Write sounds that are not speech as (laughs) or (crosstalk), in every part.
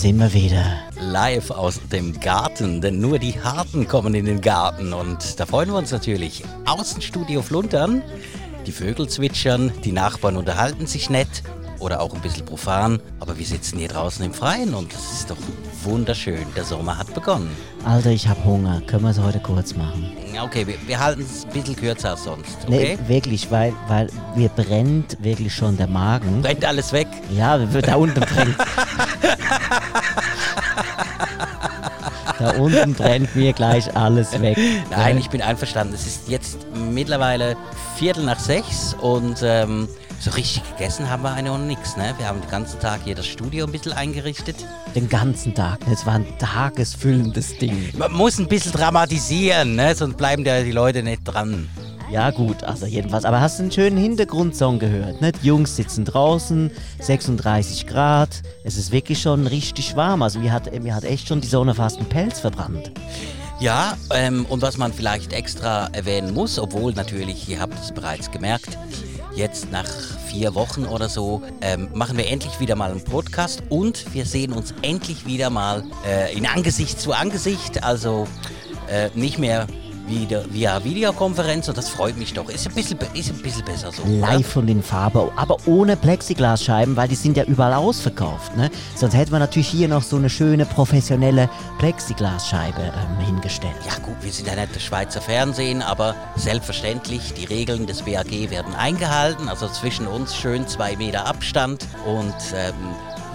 sind wir wieder. Live aus dem Garten, denn nur die Harten kommen in den Garten und da freuen wir uns natürlich. Außenstudio Fluntern, die Vögel zwitschern, die Nachbarn unterhalten sich nett oder auch ein bisschen profan, aber wir sitzen hier draußen im Freien und das ist doch wunderschön. Der Sommer hat begonnen. Alter, ich hab Hunger. Können wir es heute kurz machen? Okay, wir, wir halten es ein bisschen kürzer als sonst, okay? Nee, wirklich, weil, weil mir brennt wirklich schon der Magen. Brennt alles weg? Ja, da unten brennt. da unten brennt mir gleich alles weg. Nein, ich bin einverstanden. Es ist jetzt mittlerweile Viertel nach sechs und ähm, so richtig gegessen haben wir eigentlich noch nichts. Ne? Wir haben den ganzen Tag hier das Studio ein bisschen eingerichtet. Den ganzen Tag. Es war ein tagesfüllendes Ding. Man muss ein bisschen dramatisieren, ne? sonst bleiben da die Leute nicht dran. Ja gut, also jedenfalls. Aber hast du einen schönen Hintergrundsong gehört? Ne? Die Jungs sitzen draußen, 36 Grad. Es ist wirklich schon richtig warm. Also mir hat, mir hat echt schon die Sonne fast einen Pelz verbrannt. Ja, ähm, und was man vielleicht extra erwähnen muss, obwohl natürlich, ihr habt es bereits gemerkt, jetzt nach vier Wochen oder so ähm, machen wir endlich wieder mal einen Podcast und wir sehen uns endlich wieder mal äh, in Angesicht zu Angesicht. Also äh, nicht mehr wieder via Videokonferenz und das freut mich doch. Ist ein bisschen, ist ein bisschen besser so. Live und in Farbe, aber ohne Plexiglasscheiben, weil die sind ja überall ausverkauft. Ne? Sonst hätten wir natürlich hier noch so eine schöne professionelle Plexiglasscheibe ähm, hingestellt. Ja gut, wir sind ja nicht das Schweizer Fernsehen, aber selbstverständlich, die Regeln des BAG werden eingehalten. Also zwischen uns schön zwei Meter Abstand und ähm,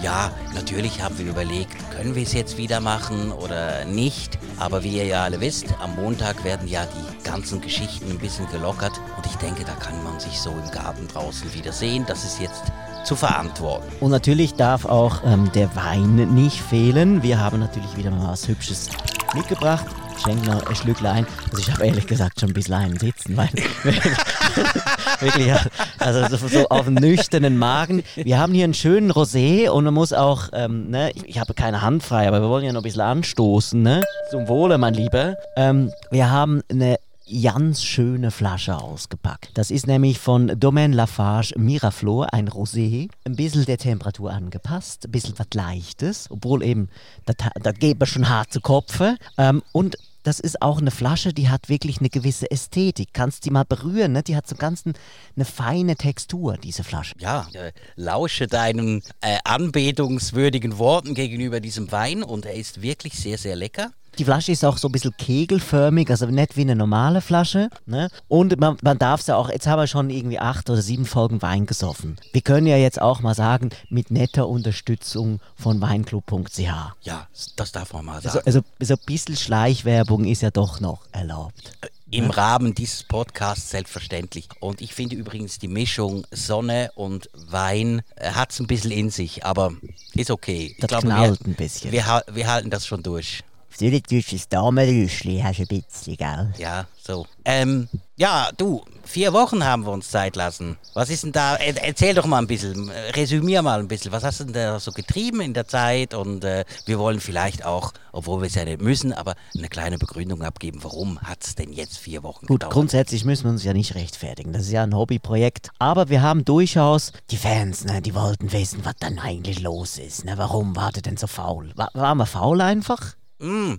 ja, natürlich haben wir überlegt, können wir es jetzt wieder machen oder nicht. Aber wie ihr ja alle wisst, am Montag werden ja die ganzen Geschichten ein bisschen gelockert. Und ich denke, da kann man sich so im Garten draußen wieder sehen. Das ist jetzt zu verantworten. Und natürlich darf auch ähm, der Wein nicht fehlen. Wir haben natürlich wieder mal was Hübsches mitgebracht. Schenken noch ein Schlückchen ein. Also ich habe ehrlich gesagt schon ein bisschen einen sitzen, weil (laughs) wirklich, also so, so, auf einem nüchternen Magen. Wir haben hier einen schönen Rosé und man muss auch, ähm, ne, ich, ich, habe keine Hand frei, aber wir wollen ja noch ein bisschen anstoßen, ne? Zum Wohle, mein Lieber. Ähm, wir haben eine ganz schöne Flasche ausgepackt. Das ist nämlich von Domaine Lafarge Miraflor, ein Rosé. Ein bisschen der Temperatur angepasst, ein bisschen was Leichtes, obwohl eben, da, geht man schon hart zu Kopfe. Ähm, und das ist auch eine Flasche, die hat wirklich eine gewisse Ästhetik. Kannst die mal berühren, ne? Die hat so ganz ein, eine feine Textur, diese Flasche. Ja, äh, lausche deinen äh, anbetungswürdigen Worten gegenüber diesem Wein und er ist wirklich sehr, sehr lecker. Die Flasche ist auch so ein bisschen kegelförmig, also nicht wie eine normale Flasche. Ne? Und man, man darf es ja auch, jetzt haben wir schon irgendwie acht oder sieben Folgen Wein gesoffen. Wir können ja jetzt auch mal sagen, mit netter Unterstützung von weinclub.ch. Ja, das darf man mal also, sagen. Also, also so ein bisschen Schleichwerbung ist ja doch noch erlaubt. Im Rahmen dieses Podcasts selbstverständlich. Und ich finde übrigens die Mischung Sonne und Wein äh, hat es ein bisschen in sich, aber ist okay. Das ich glaube, knallt wir, ein bisschen. Wir, wir halten das schon durch. Südliches Damenrüschli hast du ein bisschen, gell? Ja, so. Ähm, ja, du, vier Wochen haben wir uns Zeit lassen. Was ist denn da? Er, erzähl doch mal ein bisschen, resümier mal ein bisschen. Was hast du denn da so getrieben in der Zeit? Und äh, wir wollen vielleicht auch, obwohl wir es ja nicht müssen, aber eine kleine Begründung abgeben. Warum hat es denn jetzt vier Wochen Gut, gedauert? grundsätzlich müssen wir uns ja nicht rechtfertigen. Das ist ja ein Hobbyprojekt. Aber wir haben durchaus die Fans, ne, die wollten wissen, was dann eigentlich los ist. Ne? Warum war der denn so faul? War, war man faul einfach? Mm.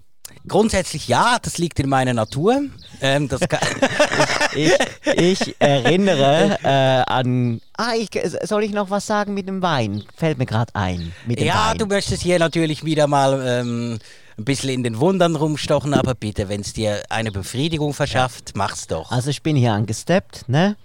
Grundsätzlich ja, das liegt in meiner Natur. Ähm, das (laughs) ich, ich, erinnere äh, an. Ah, ich, soll ich noch was sagen mit dem Wein? Fällt mir gerade ein. Ja, Wein. du möchtest hier natürlich wieder mal ähm, ein bisschen in den Wundern rumstochen, aber bitte, wenn es dir eine Befriedigung verschafft, mach's doch. Also ich bin hier angesteppt, ne?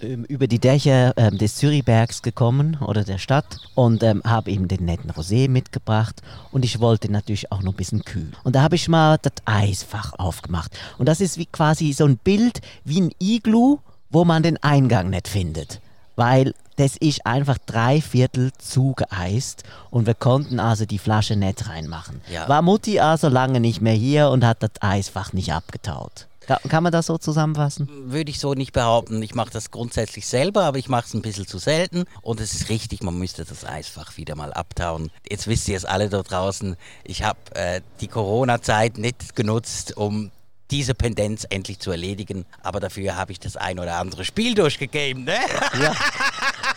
Ähm, über die Dächer ähm, des Zürichbergs gekommen oder der Stadt und ähm, habe eben den netten Rosé mitgebracht und ich wollte natürlich auch noch ein bisschen kühl. Und da habe ich mal das Eisfach aufgemacht und das ist wie quasi so ein Bild wie ein Iglu, wo man den Eingang nicht findet, weil das ist einfach drei Viertel zugeeist und wir konnten also die Flasche nicht reinmachen. Ja. War Mutti also lange nicht mehr hier und hat das Eisfach nicht abgetaut. Kann man das so zusammenfassen? Würde ich so nicht behaupten. Ich mache das grundsätzlich selber, aber ich mache es ein bisschen zu selten. Und es ist richtig, man müsste das Eisfach wieder mal abtauen. Jetzt wisst ihr es alle da draußen. Ich habe äh, die Corona-Zeit nicht genutzt, um diese Pendenz endlich zu erledigen. Aber dafür habe ich das ein oder andere Spiel durchgegeben. Ne? Ja. (laughs)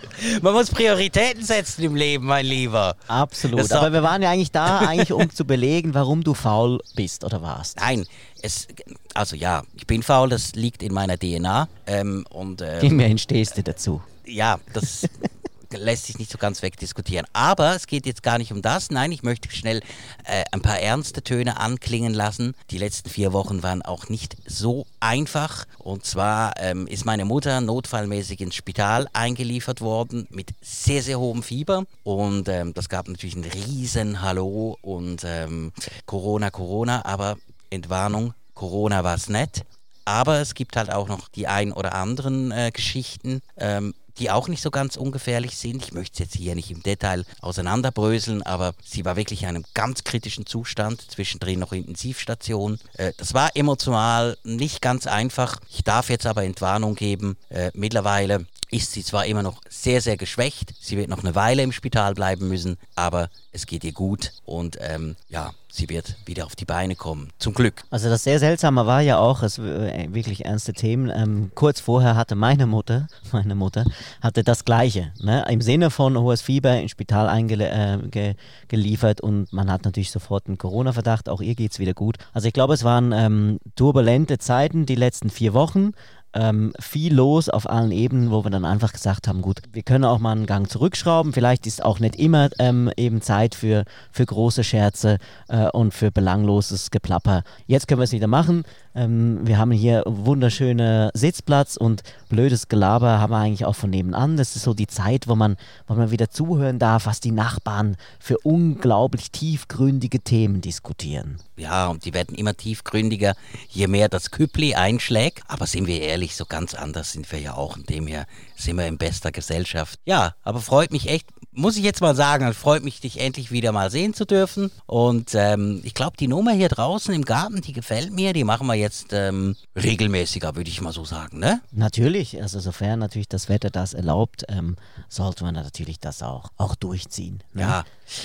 (laughs) Man muss Prioritäten setzen im Leben, mein Lieber. Absolut. Aber wir waren ja eigentlich da, eigentlich um zu belegen, warum du faul bist oder warst. Nein, es, also ja, ich bin faul, das liegt in meiner DNA. Ähm, und, ähm, Wie mir entstehst du dazu? Ja, das (laughs) lässt sich nicht so ganz wegdiskutieren. Aber es geht jetzt gar nicht um das. Nein, ich möchte schnell äh, ein paar ernste Töne anklingen lassen. Die letzten vier Wochen waren auch nicht so einfach. Und zwar ähm, ist meine Mutter notfallmäßig ins Spital eingeliefert worden mit sehr, sehr hohem Fieber. Und ähm, das gab natürlich ein riesen Hallo und ähm, Corona, Corona. Aber Entwarnung, Corona war es nicht. Aber es gibt halt auch noch die ein oder anderen äh, Geschichten, ähm, die auch nicht so ganz ungefährlich sind. Ich möchte es jetzt hier nicht im Detail auseinanderbröseln, aber sie war wirklich in einem ganz kritischen Zustand, zwischendrin noch Intensivstation. Äh, das war emotional nicht ganz einfach. Ich darf jetzt aber Entwarnung geben. Äh, mittlerweile ist sie zwar immer noch sehr, sehr geschwächt, sie wird noch eine Weile im Spital bleiben müssen, aber es geht ihr gut und ähm, ja, sie wird wieder auf die Beine kommen. Zum Glück. Also das sehr Seltsame war ja auch, es äh, wirklich ernste Themen. Ähm, kurz vorher hatte meine Mutter, (laughs) meine Mutter, hatte das Gleiche. Ne? Im Sinne von hohes Fieber ins Spital eingeliefert äh, und man hat natürlich sofort einen Corona-Verdacht. Auch ihr geht es wieder gut. Also ich glaube, es waren ähm, turbulente Zeiten die letzten vier Wochen ähm, viel los auf allen Ebenen, wo wir dann einfach gesagt haben, gut, wir können auch mal einen Gang zurückschrauben. Vielleicht ist auch nicht immer ähm, eben Zeit für, für große Scherze äh, und für belangloses Geplapper. Jetzt können wir es wieder machen. Ähm, wir haben hier wunderschöne Sitzplatz und blödes Gelaber haben wir eigentlich auch von nebenan. Das ist so die Zeit, wo man, wo man wieder zuhören darf, was die Nachbarn für unglaublich tiefgründige Themen diskutieren. Ja, und die werden immer tiefgründiger, je mehr das Küppli einschlägt. Aber sind wir ehrlich, so ganz anders sind wir ja auch. Und dem her sind wir in bester Gesellschaft. Ja, aber freut mich echt, muss ich jetzt mal sagen, freut mich, dich endlich wieder mal sehen zu dürfen. Und ähm, ich glaube, die Nummer hier draußen im Garten, die gefällt mir. Die machen wir jetzt ähm, regelmäßiger, würde ich mal so sagen, ne? Natürlich, also sofern natürlich das Wetter das erlaubt, ähm, sollte man natürlich das auch, auch durchziehen. Ne? Ja,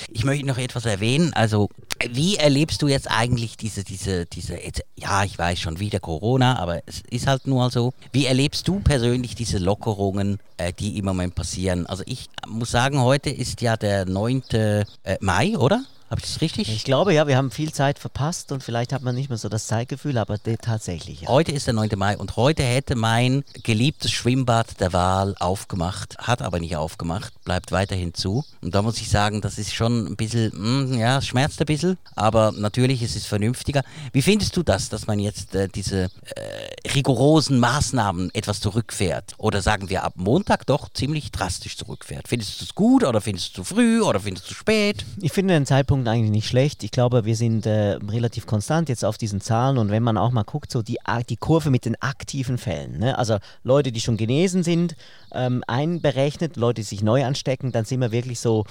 ich möchte noch etwas erwähnen. Also, wie erlebst du jetzt eigentlich diese, diese, diese, ja, ich weiß schon wieder Corona, aber es ist halt nur so. Wie erlebst du persönlich diese Lockerungen, äh, die im Moment passieren? Also, ich muss sagen, heute ist ja der 9. Äh, Mai, oder? Habe ich das richtig? Ich glaube ja, wir haben viel Zeit verpasst und vielleicht hat man nicht mehr so das Zeitgefühl, aber tatsächlich. Ja. Heute ist der 9. Mai und heute hätte mein geliebtes Schwimmbad der Wahl aufgemacht, hat aber nicht aufgemacht, bleibt weiterhin zu. Und da muss ich sagen, das ist schon ein bisschen, mh, hm, ja, es schmerzt ein bisschen, aber natürlich ist es vernünftiger. Wie findest du das, dass man jetzt äh, diese äh, rigorosen Maßnahmen etwas zurückfährt? Oder sagen wir ab Montag doch ziemlich drastisch zurückfährt? Findest du es gut oder findest du zu früh oder findest du zu spät? Ich finde den Zeitpunkt Punkt eigentlich nicht schlecht. Ich glaube, wir sind äh, relativ konstant jetzt auf diesen Zahlen und wenn man auch mal guckt, so die, die Kurve mit den aktiven Fällen, ne? also Leute, die schon genesen sind, ähm, einberechnet, Leute, die sich neu anstecken, dann sind wir wirklich so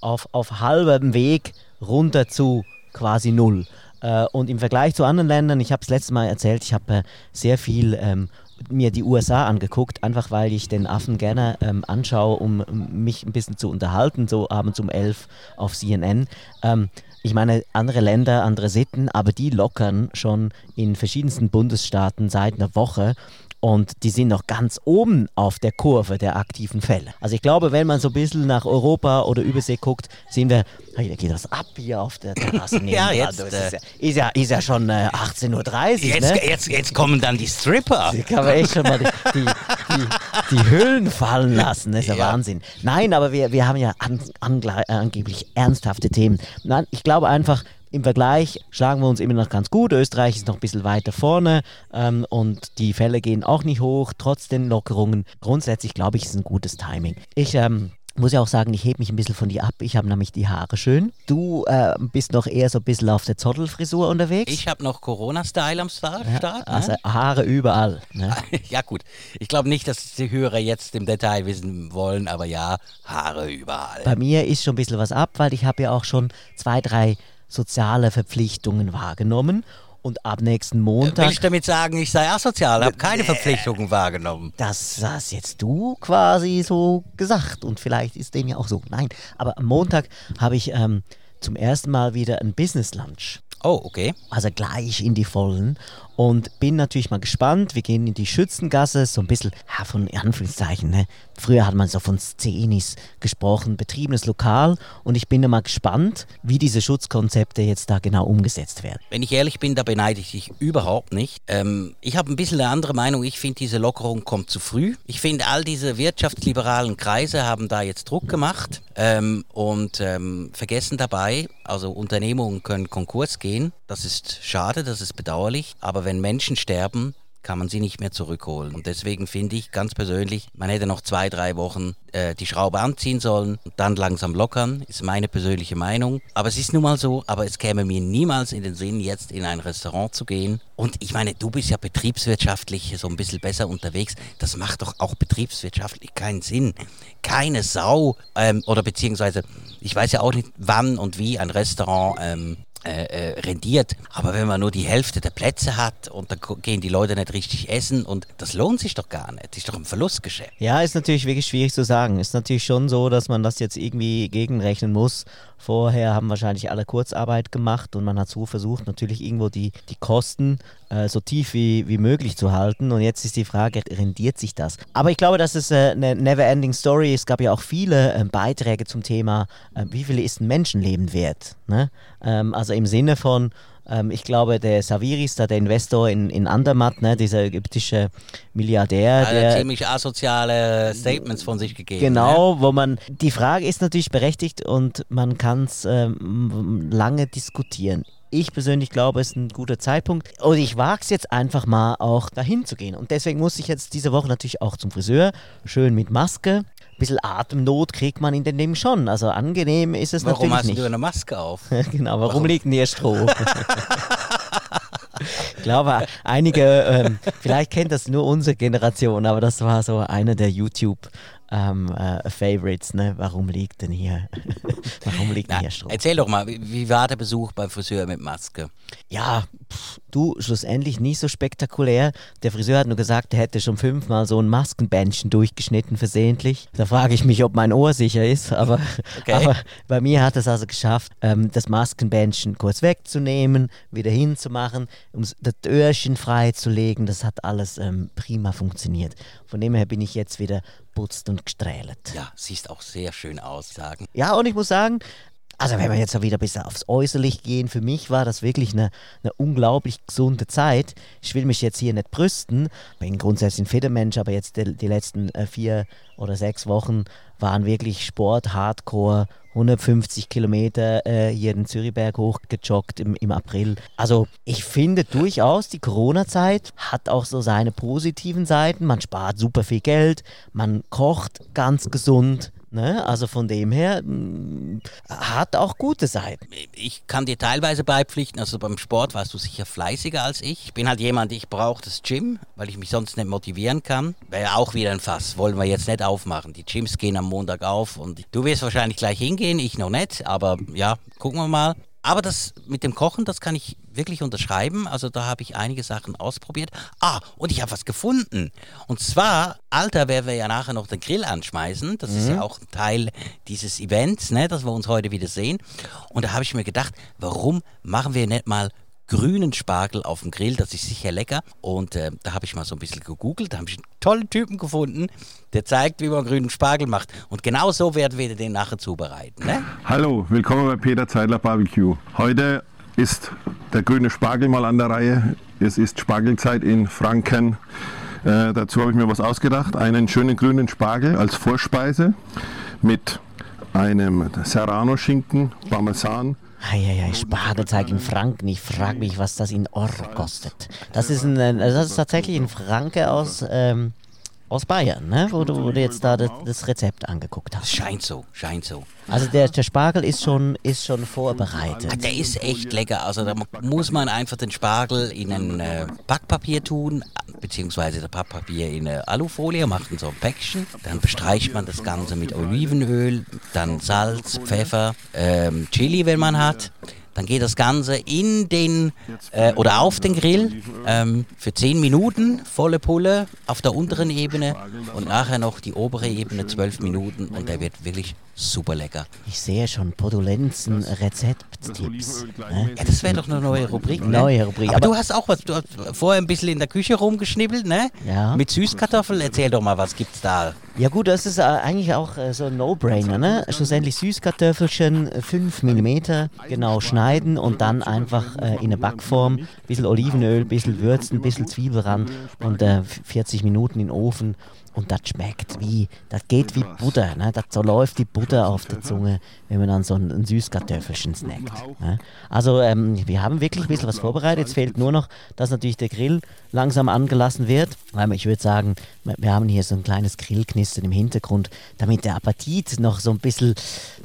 auf, auf halbem Weg runter zu quasi null. Äh, und im Vergleich zu anderen Ländern, ich habe es letztes Mal erzählt, ich habe äh, sehr viel ähm, mir die USA angeguckt, einfach weil ich den Affen gerne ähm, anschaue, um mich ein bisschen zu unterhalten, so abends um elf auf CNN. Ähm, ich meine, andere Länder, andere Sitten, aber die lockern schon in verschiedensten Bundesstaaten seit einer Woche und die sind noch ganz oben auf der Kurve der aktiven Fälle. Also ich glaube, wenn man so ein bisschen nach Europa oder Übersee guckt, sehen wir, hey, da geht das ab hier auf der Terrasse. (laughs) ja, jetzt, also, ist, ja, ist, ja, ist, ja, schon äh, 18.30 Uhr. Jetzt, ne? jetzt, jetzt kommen dann die Stripper. Die kann man echt schon mal die, die, die, die Hüllen fallen lassen. Das ist ja, ja, Wahnsinn. Nein, aber wir, wir haben ja an, an, angeblich ernsthafte Themen. Nein, ich glaube einfach, im Vergleich schlagen wir uns immer noch ganz gut. Österreich ist noch ein bisschen weiter vorne ähm, und die Fälle gehen auch nicht hoch, trotz den Lockerungen. Grundsätzlich glaube ich, ist ein gutes Timing. Ich ähm, muss ja auch sagen, ich hebe mich ein bisschen von dir ab. Ich habe nämlich die Haare schön. Du äh, bist noch eher so ein bisschen auf der Zottelfrisur unterwegs. Ich habe noch Corona-Style am Start. Ja, ne? also Haare überall. Ne? (laughs) ja gut, ich glaube nicht, dass die Hörer jetzt im Detail wissen wollen, aber ja, Haare überall. Bei mir ist schon ein bisschen was ab, weil ich habe ja auch schon zwei, drei soziale Verpflichtungen wahrgenommen. Und ab nächsten Montag. Will ich damit sagen, ich sei asozial, habe keine Verpflichtungen wahrgenommen. Das hast jetzt du quasi so gesagt. Und vielleicht ist dem ja auch so. Nein, aber am Montag habe ich ähm, zum ersten Mal wieder ein Business Lunch. Oh, okay. Also gleich in die Vollen. Und bin natürlich mal gespannt. Wir gehen in die Schützengasse, so ein bisschen ja, von Anführungszeichen. Ne? Früher hat man so von Szenis gesprochen, betriebenes Lokal und ich bin da mal gespannt, wie diese Schutzkonzepte jetzt da genau umgesetzt werden. Wenn ich ehrlich bin, da beneide ich dich überhaupt nicht. Ähm, ich habe ein bisschen eine andere Meinung. Ich finde, diese Lockerung kommt zu früh. Ich finde, all diese wirtschaftsliberalen Kreise haben da jetzt Druck gemacht ähm, und ähm, vergessen dabei, also Unternehmungen können Konkurs gehen. Das ist schade, das ist bedauerlich. Aber wenn Menschen sterben, kann man sie nicht mehr zurückholen. Und deswegen finde ich ganz persönlich, man hätte noch zwei, drei Wochen äh, die Schraube anziehen sollen und dann langsam lockern, ist meine persönliche Meinung. Aber es ist nun mal so, aber es käme mir niemals in den Sinn, jetzt in ein Restaurant zu gehen. Und ich meine, du bist ja betriebswirtschaftlich so ein bisschen besser unterwegs. Das macht doch auch betriebswirtschaftlich keinen Sinn. Keine Sau ähm, oder beziehungsweise, ich weiß ja auch nicht, wann und wie ein Restaurant ähm, äh, äh, rendiert. Aber wenn man nur die Hälfte der Plätze hat und dann gehen die Leute nicht richtig essen und das lohnt sich doch gar nicht. Das ist doch ein Verlustgeschäft. Ja, ist natürlich wirklich schwierig zu sagen. Ist natürlich schon so, dass man das jetzt irgendwie gegenrechnen muss. Vorher haben wahrscheinlich alle Kurzarbeit gemacht und man hat so versucht, natürlich irgendwo die, die Kosten äh, so tief wie, wie möglich zu halten. Und jetzt ist die Frage, rendiert sich das? Aber ich glaube, das ist äh, eine never-ending Story. Es gab ja auch viele äh, Beiträge zum Thema, äh, wie viel ist ein Menschenleben wert? Ne? Ähm, also im Sinne von, ähm, ich glaube, der Saviris, der Investor in, in Andermatt, ne, dieser ägyptische Milliardär, ja, der ziemlich asoziale Statements von sich gegeben. Genau, ne? wo man die Frage ist natürlich berechtigt und man kann es ähm, lange diskutieren. Ich persönlich glaube, es ist ein guter Zeitpunkt. Und ich wage es jetzt einfach mal auch dahin zu gehen. Und deswegen muss ich jetzt diese Woche natürlich auch zum Friseur. Schön mit Maske bisschen Atemnot kriegt man in den Leben schon. Also angenehm ist es warum natürlich nicht. Warum hast du eine Maske auf? (laughs) genau, warum, warum? liegt denn hier Stroh? (laughs) ich glaube, einige, ähm, vielleicht kennt das nur unsere Generation, aber das war so einer der YouTube- ähm, äh, Favorites, ne? Warum liegt denn hier, (laughs) warum liegt denn hier Strom? Erzähl doch mal, wie, wie, war der Besuch beim Friseur mit Maske? Ja, pff, du, schlussendlich nicht so spektakulär. Der Friseur hat nur gesagt, er hätte schon fünfmal so ein Maskenbändchen durchgeschnitten versehentlich. Da frage ich mich, ob mein Ohr sicher ist, aber, (laughs) okay. aber bei mir hat es also geschafft, ähm, das Maskenbändchen kurz wegzunehmen, wieder hinzumachen, um das Öhrchen freizulegen. Das hat alles ähm, prima funktioniert. Von dem her bin ich jetzt wieder putzt und gestrählt. Ja, siehst auch sehr schön aus, sagen. Ja, und ich muss sagen, also wenn wir jetzt wieder bisschen aufs Äußerlich gehen, für mich war das wirklich eine, eine unglaublich gesunde Zeit. Ich will mich jetzt hier nicht brüsten, bin grundsätzlich ein fitter Mensch, aber jetzt die, die letzten äh, vier oder sechs Wochen waren wirklich Sport, Hardcore, 150 Kilometer äh, hier den Zürichberg hochgejoggt im, im April. Also ich finde durchaus, die Corona-Zeit hat auch so seine positiven Seiten. Man spart super viel Geld, man kocht ganz gesund, Ne? Also von dem her mh, mm, hat auch gute Seiten. Ich kann dir teilweise beipflichten, also beim Sport warst du sicher fleißiger als ich. Ich bin halt jemand, ich brauche das Gym, weil ich mich sonst nicht motivieren kann. Wäre auch wieder ein Fass, wollen wir jetzt nicht aufmachen. Die Gyms gehen am Montag auf und du wirst wahrscheinlich gleich hingehen, ich noch nicht, aber ja, gucken wir mal. Aber das mit dem Kochen, das kann ich wirklich unterschreiben. Also da habe ich einige Sachen ausprobiert. Ah, und ich habe was gefunden. Und zwar, Alter, werden wir ja nachher noch den Grill anschmeißen. Das mhm. ist ja mhm. auch ein Teil dieses Events, ne, dass wir uns heute wieder sehen. Und da habe ich mir gedacht, warum machen wir nicht mal grünen Spargel auf dem Grill. Das ist sicher lecker. Und äh, da habe ich mal so ein bisschen gegoogelt. Da habe ich einen tollen Typen gefunden, der zeigt, wie man grünen Spargel macht. Und genau so werden wir den nachher zubereiten. Ne? Hallo, willkommen bei Peter Zeidler Barbecue. Heute ist der grüne Spargel mal an der Reihe. Es ist Spargelzeit in Franken. Äh, dazu habe ich mir was ausgedacht. Einen schönen grünen Spargel als Vorspeise mit einem Serrano-Schinken, Parmesan, Eieiei, Spargelteig in Franken. Ich frage mich, was das in Euro kostet. Das ist, ein, also das ist tatsächlich ein Franke aus, ähm, aus Bayern, ne? wo, du, wo du jetzt da das, das Rezept angeguckt hast. Scheint so, scheint so. Also der, der Spargel ist schon, ist schon vorbereitet. Ah, der ist echt lecker. Also da muss man einfach den Spargel in ein äh, Backpapier tun, beziehungsweise das Backpapier in eine Alufolie, macht so ein Päckchen. Dann bestreicht man das Ganze mit Olivenöl, dann Salz, Pfeffer, ähm, Chili, wenn man hat. Dann geht das Ganze in den äh, oder auf den Grill ähm, für 10 Minuten, volle Pulle auf der unteren Ebene und nachher noch die obere Ebene 12 Minuten und der wird wirklich super lecker. Ich sehe schon Podulenzen, Rezepttipps. Ne? Ja, das wäre doch eine neue Rubrik. Ne? Neue Rubrik. Aber, du hast auch was, du hast vorher ein bisschen in der Küche rumgeschnibbelt, ne? Ja. Mit Süßkartoffeln. Erzähl doch mal, was gibt's da? Ja gut, das ist äh, eigentlich auch äh, so ein No-Brainer, ne? Schlussendlich Süßkartoffelchen, 5 mm, genau schneiden und dann einfach äh, in eine Backform, bisschen Olivenöl, bisschen würzen, bisschen Zwiebelrand und äh, 40 Minuten in den Ofen und das schmeckt wie, das geht wie Butter, ne? Das so läuft die Butter auf der Zunge, wenn man dann so ein, ein Süßkartoffelchen snackt. Ne? Also ähm, wir haben wirklich ein bisschen was vorbereitet. Jetzt fehlt nur noch, dass natürlich der Grill langsam angelassen wird. Ich würde sagen, wir haben hier so ein kleines Grillknistern im Hintergrund, damit der Appetit noch so ein bisschen,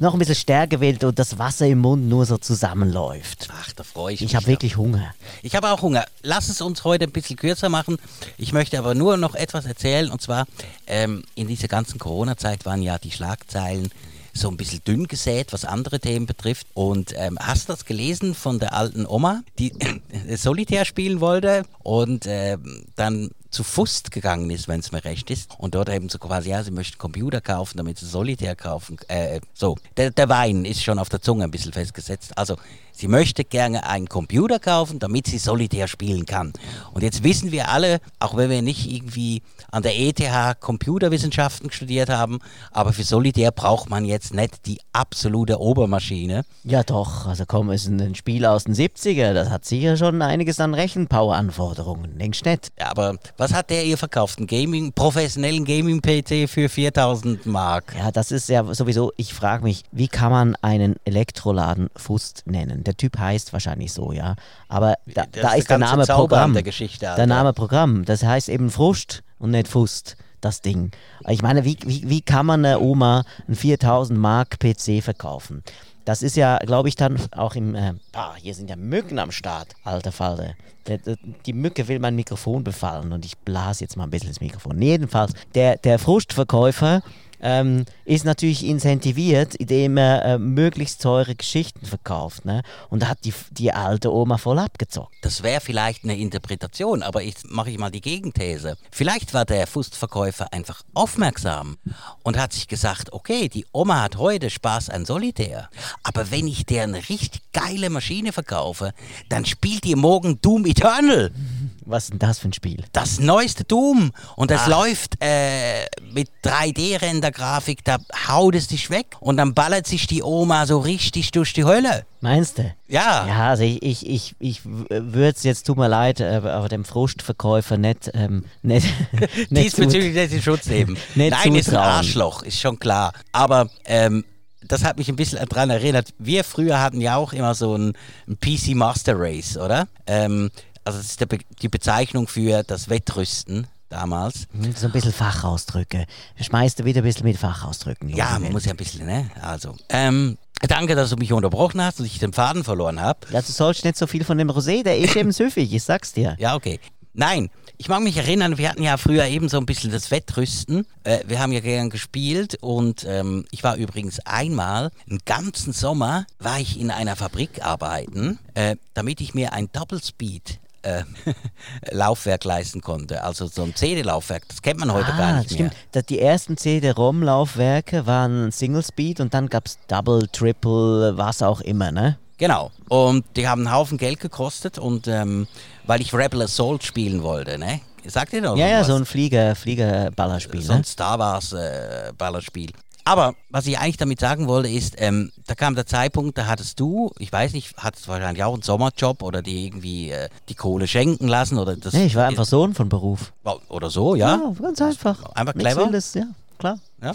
noch ein bisschen stärker wird und das Wasser im Mund nur so zusammenläuft. Ach, da freue ich Ich mich. habe wirklich Hunger. Ich habe auch Hunger. Lass es uns heute ein bisschen kürzer machen. Ich möchte aber nur noch etwas erzählen. Und zwar, ähm, in dieser ganzen Corona-Zeit waren ja die Schlagzeilen so ein bisschen dünn gesät, was andere Themen betrifft. Und ähm, hast das gelesen von der alten Oma, die (coughs) Solitär spielen wollte und ähm, dann zu Fust gegangen ist, wenn es mir recht ist. Und dort eben so quasi, ja, sie möchte einen Computer kaufen, damit sie Solitär kaufen. Äh, so, der, der Wein ist schon auf der Zunge ein bisschen festgesetzt. Also, sie möchte gerne einen Computer kaufen, damit sie Solitär spielen kann. Und jetzt wissen wir alle, auch wenn wir nicht irgendwie an der ETH Computerwissenschaften studiert haben, aber für Solitär braucht man jetzt nicht die absolute Obermaschine. Ja doch, also komm, ist ein Spiel aus den 70er, das hat sicher schon einiges an Rechenpower-Anforderungen. Denkst nicht? Ja, aber was hat der ihr verkauft? Einen Gaming, professionellen Gaming-PC für 4000 Mark? Ja, das ist ja sowieso, ich frage mich, wie kann man einen Elektroladen Fust nennen? Der Typ heißt wahrscheinlich so, ja. Aber da, da ist der der Name Zauber Programm. der Geschichte, Alter. Der Name Programm, das heißt eben Frust und nicht Fust, das Ding. Ich meine, wie, wie, wie kann man einer Oma einen 4000 Mark PC verkaufen? Das ist ja, glaube ich, dann auch im. Äh, ah, hier sind ja Mücken am Start, alter Falter. Die Mücke will mein Mikrofon befallen und ich blase jetzt mal ein bisschen ins Mikrofon. Jedenfalls, der, der Frustverkäufer ähm, ist natürlich incentiviert, indem er äh, möglichst teure Geschichten verkauft. Ne? Und hat die, die alte Oma voll abgezockt. Das wäre vielleicht eine Interpretation, aber ich mache ich mal die Gegenthese. Vielleicht war der Fustverkäufer einfach aufmerksam und hat sich gesagt, okay, die Oma hat heute Spaß an Solitär, aber wenn ich der eine richtig geile Maschine verkaufe, dann spielt die morgen Doom Eternal. Was ist denn das für ein Spiel? Das neueste Doom. Und das läuft äh, mit 3D-Render-Grafik, da haut es dich weg und dann ballert sich die Oma so richtig durch die Hölle. Meinst du? Ja. Ja, also ich, ich, ich, ich würde es jetzt, tut mir leid, aber, aber dem Frustverkäufer nicht, ähm, nicht, (laughs) Diesbezüglich nicht in Schutz nehmen. (laughs) Nein, ist ein zutrauen. Arschloch, ist schon klar. Aber ähm, das hat mich ein bisschen daran erinnert. Wir früher hatten ja auch immer so ein, ein PC Master Race, oder? Ähm, also das ist Be die Bezeichnung für das Wettrüsten damals. Hm, So ein bisschen Fachausdrücke. Schmeißt du wieder ein bisschen mit Fachausdrücken. Ja, man muss ja ein bisschen, ne? Also. Ähm, danke, dass du mich unterbrochen hast und ich den Faden verloren habe. Ja, du sollst nicht so viel von dem Rosé, der ist eben (coughs) süffig, ich sag's dir. Ja, okay. Nein, ich mag mich erinnern, wir hatten ja früher eben so ein bisschen das Wettrüsten. Äh, wir haben ja gern gespielt und ähm, ich war übrigens einmal, einen ganzen Sommer, war ich in einer Fabrik arbeiten, äh, damit ich mir ein Double Speed äh, (laughs) Laufwerk leisten konnte. Also so ein CD-Laufwerk, das kennt man heute gar Ah, nicht stimmt. mehr. Da, die ersten CD-ROM-Laufwerke waren Single Speed und dann gab's Double, Triple, was auch immer, ne? Genau. Und die haben einen Haufen Geld gekostet und ähm, weil ich Rebel Assault spielen wollte, ne? Sagt ihr doch Ja, ja, was? so ein Flieger, Flieger-Ballerspiel, so ne? ein Star Wars äh, Ballerspiel. Aber was ich eigentlich damit sagen wollte, ist, ähm, da kam der Zeitpunkt, da hattest du, ich weiß nicht, hattest wahrscheinlich auch einen Sommerjob oder die irgendwie äh, die Kohle schenken lassen oder das. Nee, ich war einfach Sohn von Beruf. Oder so, ja. ganz einfach. Einfach Nichts clever. Wildes, ja, klar. ja.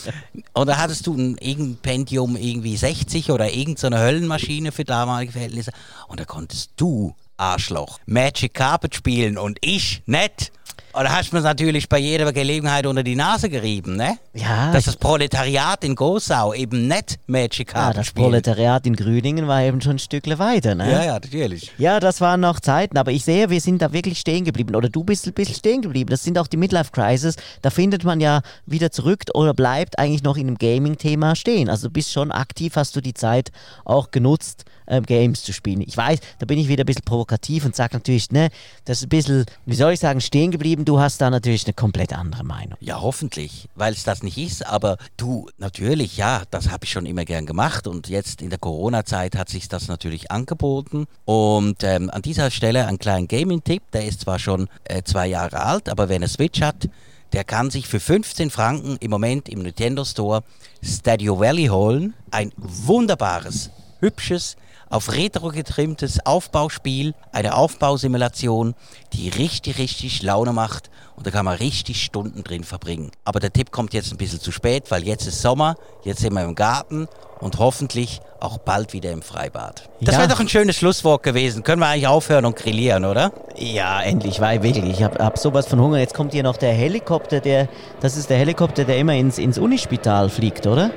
(laughs) Oder hattest du ein irgendein Pentium irgendwie 60 oder irgendeine Höllenmaschine für damalige Verhältnisse und da konntest du, Arschloch, Magic Carpet spielen und ich nicht. Oder hast du mir natürlich bei jeder Gelegenheit unter die Nase gerieben, ne? Ja, Dass das Proletariat in Gosau eben nicht Magic ja, Karten das spielt. Proletariat in Grüningen war eben schon ein Stückle weiter, ne? Ja, ja, natürlich. Ja, das waren noch Zeiten, aber ich sehe, wir sind da wirklich stehen geblieben. Oder du bist ein bisschen stehen geblieben. Das sind auch die Midlife Crisis. Da findet man ja wieder zurück oder bleibt eigentlich noch in dem Gaming-Thema stehen. Also du bist schon aktiv, hast du die Zeit auch genutzt, ähm, Games zu spielen. Ich weiß, da bin ich wieder ein bisschen provokativ und sage natürlich, ne, das ist ein bisschen, wie soll ich sagen, stehen geblieben. Du hast da natürlich eine komplett andere Meinung. Ja, hoffentlich, weil es das nicht ist. Aber du, natürlich, ja, das habe ich schon immer gern gemacht. Und jetzt in der Corona-Zeit hat sich das natürlich angeboten. Und ähm, an dieser Stelle ein kleiner Gaming-Tipp. Der ist zwar schon äh, zwei Jahre alt, aber wer eine Switch hat, der kann sich für 15 Franken im Moment im Nintendo Store Stadio Valley holen. Ein wunderbares, hübsches, auf Retro getrimmtes Aufbauspiel, eine Aufbausimulation, die richtig, richtig Laune macht und da kann man richtig Stunden drin verbringen. Aber der Tipp kommt jetzt ein bisschen zu spät, weil jetzt ist Sommer, jetzt sind wir im Garten und hoffentlich auch bald wieder im Freibad. Das Ja. wäre doch ein schönes Schlusswort gewesen. Können wir eigentlich aufhören und grillieren, oder? Ja, endlich, weil wirklich, ich habe hab sowas von Hunger. Jetzt kommt hier noch der Helikopter, der, das ist der Helikopter, der immer ins, ins Unispital fliegt, oder?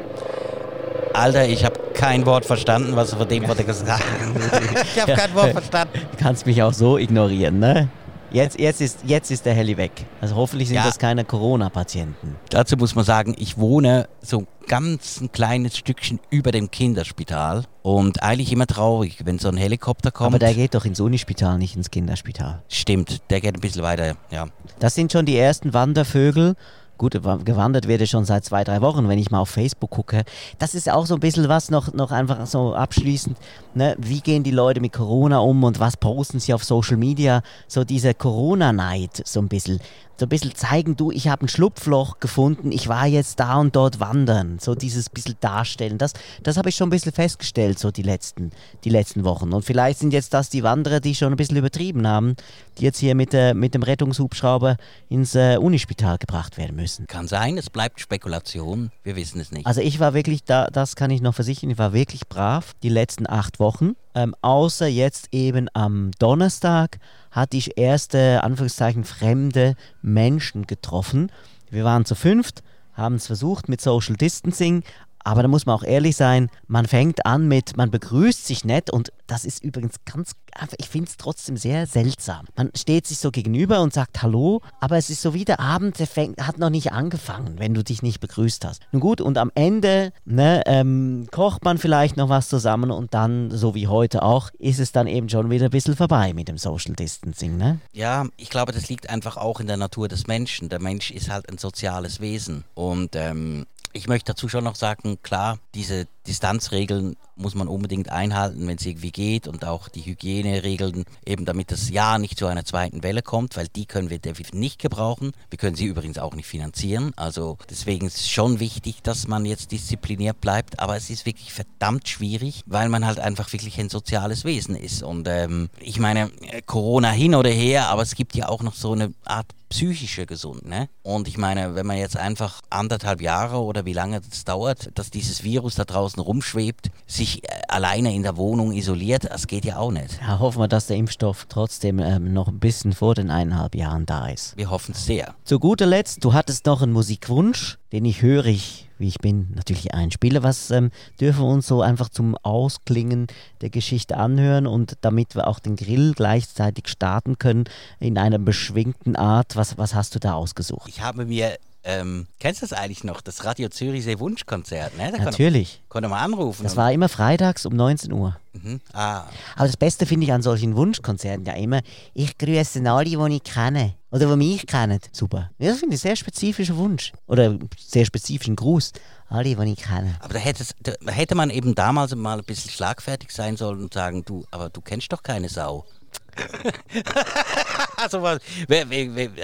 Alter, ich habe kein Wort verstanden, was du von dem, was er gesagt hat. ich habe kein Wort verstanden. Du kannst mich auch so ignorieren, ne? Jetzt, jetzt, ist, jetzt ist der Heli weg. Also hoffentlich sind Ja. das keine Corona-Patienten. Dazu muss man sagen, ich wohne so ganz ein kleines Stückchen über dem Kinderspital und eigentlich immer traurig, wenn so ein Helikopter kommt. Aber der geht doch ins Unispital, nicht ins Kinderspital. Stimmt, der geht ein bisschen weiter, ja. Das sind schon die ersten Wandervögel. Gut, wa- gewandert werde schon seit zwei, drei Wochen, wenn ich mal auf Facebook gucke. Das ist auch so ein bisschen was noch, noch einfach so abschließend. Ne? Wie gehen die Leute mit Corona um und was posten sie auf Social Media? So dieser Corona-Neid, so ein bisschen. So ein bisschen zeigen, du, ich habe ein Schlupfloch gefunden, ich war jetzt da und dort wandern. So dieses bisschen darstellen. Das, das habe ich schon ein bisschen festgestellt, so die letzten, die letzten Wochen. Und vielleicht sind jetzt das die Wanderer, die schon ein bisschen übertrieben haben, die jetzt hier mit, äh, mit dem Rettungshubschrauber ins äh, Unispital gebracht werden müssen. Kann sein, es bleibt Spekulation, wir wissen es nicht. Also ich war wirklich, da, das kann ich noch versichern, ich war wirklich brav die letzten acht Wochen. Ähm, außer jetzt eben am Donnerstag hatte ich erste, Anführungszeichen, fremde Menschen getroffen. Wir waren zu fünft, haben es versucht mit Social Distancing, aber da muss man auch ehrlich sein, man fängt an mit, man begrüßt sich nett und das ist übrigens ganz, ich finde es trotzdem sehr seltsam. Man steht sich so gegenüber und sagt Hallo, aber es ist so wie der Abend, der fängt, hat noch nicht angefangen, wenn du dich nicht begrüßt hast. Nun gut, und am Ende ne, ähm, kocht man vielleicht noch was zusammen und dann, so wie heute auch, ist es dann eben schon wieder ein bisschen vorbei mit dem Social Distancing. Ne? Ja, ich glaube, das liegt einfach auch in der Natur des Menschen. Der Mensch ist halt ein soziales Wesen. Und ähm, ich möchte dazu schon noch sagen, klar, diese Distanzregeln muss man unbedingt einhalten, wenn es irgendwie geht und auch die Hygieneregeln, eben damit das ja nicht zu einer zweiten Welle kommt, weil die können wir definitiv nicht gebrauchen. Wir können sie übrigens auch nicht finanzieren. Also deswegen ist es schon wichtig, dass man jetzt diszipliniert bleibt, aber es ist wirklich verdammt schwierig, weil man halt einfach wirklich ein soziales Wesen ist. Und ähm, ich meine, äh, Corona hin oder her, aber es gibt ja auch noch so eine Art psychische Gesund, ne? Und ich meine, wenn man jetzt einfach anderthalb Jahre oder wie lange das dauert, dass dieses Virus da draußen rumschwebt, sich äh, alleine in der Wohnung isoliert, das geht ja auch nicht. Ja, hoffen wir, dass der Impfstoff trotzdem ähm, noch ein bisschen vor den eineinhalb Jahren da ist. Wir hoffen es sehr. Zu guter Letzt, du hattest noch einen Musikwunsch, den ich hörig, wie ich bin, natürlich einspiele. Was ähm, dürfen wir uns so einfach zum Ausklingen der Geschichte anhören und damit wir auch den Grill gleichzeitig starten können in einer beschwingten Art? Was, was hast du da ausgesucht? Ich habe mir, ähm, kennst du das eigentlich noch, das Radio Zürichsee Wunschkonzert, ne? Da Natürlich. konnte man anrufen. Das war immer freitags um 19 Uhr. Mhm. Ah, Aber das Beste finde ich an solchen Wunschkonzerten ja immer, ich grüße alle, die ich kenne. Oder die mich kennen. Super. Ja, das finde ich ein sehr spezifischer Wunsch. Oder sehr spezifischen Gruß. Alle, die ich kenne. aber da da hätte man eben damals mal ein bisschen schlagfertig sein sollen und sagen, du, aber du kennst doch keine Sau. (laughs) also, was,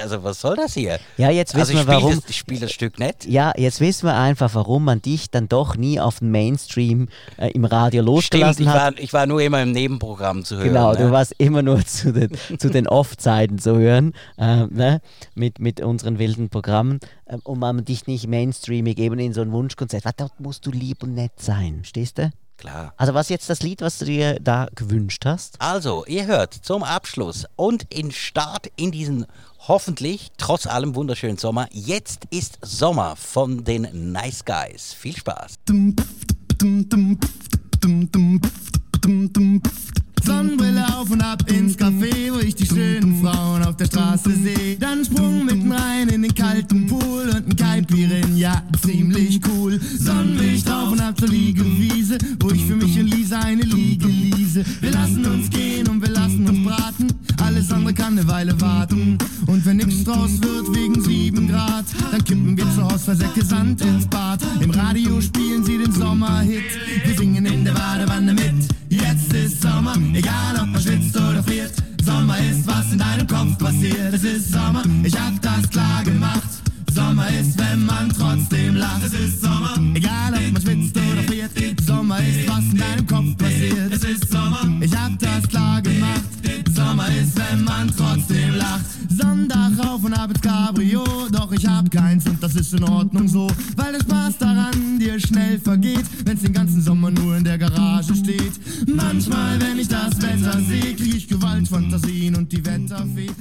also was soll das hier? Ja, jetzt also wissen ich wir warum. das, ich spiele das Stück nicht. Ja, jetzt wissen wir einfach, warum man dich dann doch nie auf den Mainstream äh, im Radio Stimmt, losgelassen ich hat. war, ich war nur immer im Nebenprogramm zu hören. Genau, ne? du warst immer nur (laughs) zu den, zu den Off-Zeiten zu hören, äh, ne? mit, mit unseren wilden Programmen. Ähm, und man dich nicht mainstreamig eben in so ein Wunschkonzert. Dort musst du lieb und nett sein, stehst du? Klar. Also was ist jetzt das Lied, was du dir da gewünscht hast? Also, ihr hört zum Abschluss und in Start in diesen hoffentlich trotz allem wunderschönen Sommer. Jetzt ist Sommer von den Nice Guys. Viel Spaß. Sonnenbrille auf und ab ins Café, wo ich die schönen Frauen auf der Straße sehe. Dann Sprung mitten rein in den kalten Pool und ein Kaipirin, ja, ziemlich cool. Sonnenmilch drauf und ab zur Liegewiese, wo ich für mich und Lisa eine Liege liese. Wir lassen uns gehen und wir lassen uns braten, alles andere kann eine Weile warten. Und wenn nix draus wird wegen sieben Grad, dann kippen wir zu Hause Versäcke Sand ins Bad. Im Radio spielen sie den Sommerhit,